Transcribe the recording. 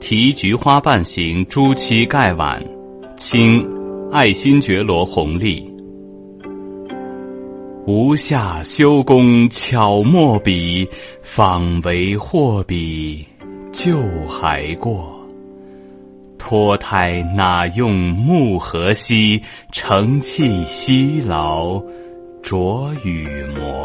提菊花瓣形朱漆盖碗，清，爱新觉罗弘历。无下修工巧墨笔，仿为货比旧还过。脱胎哪用木和锡，成器稀劳着羽磨。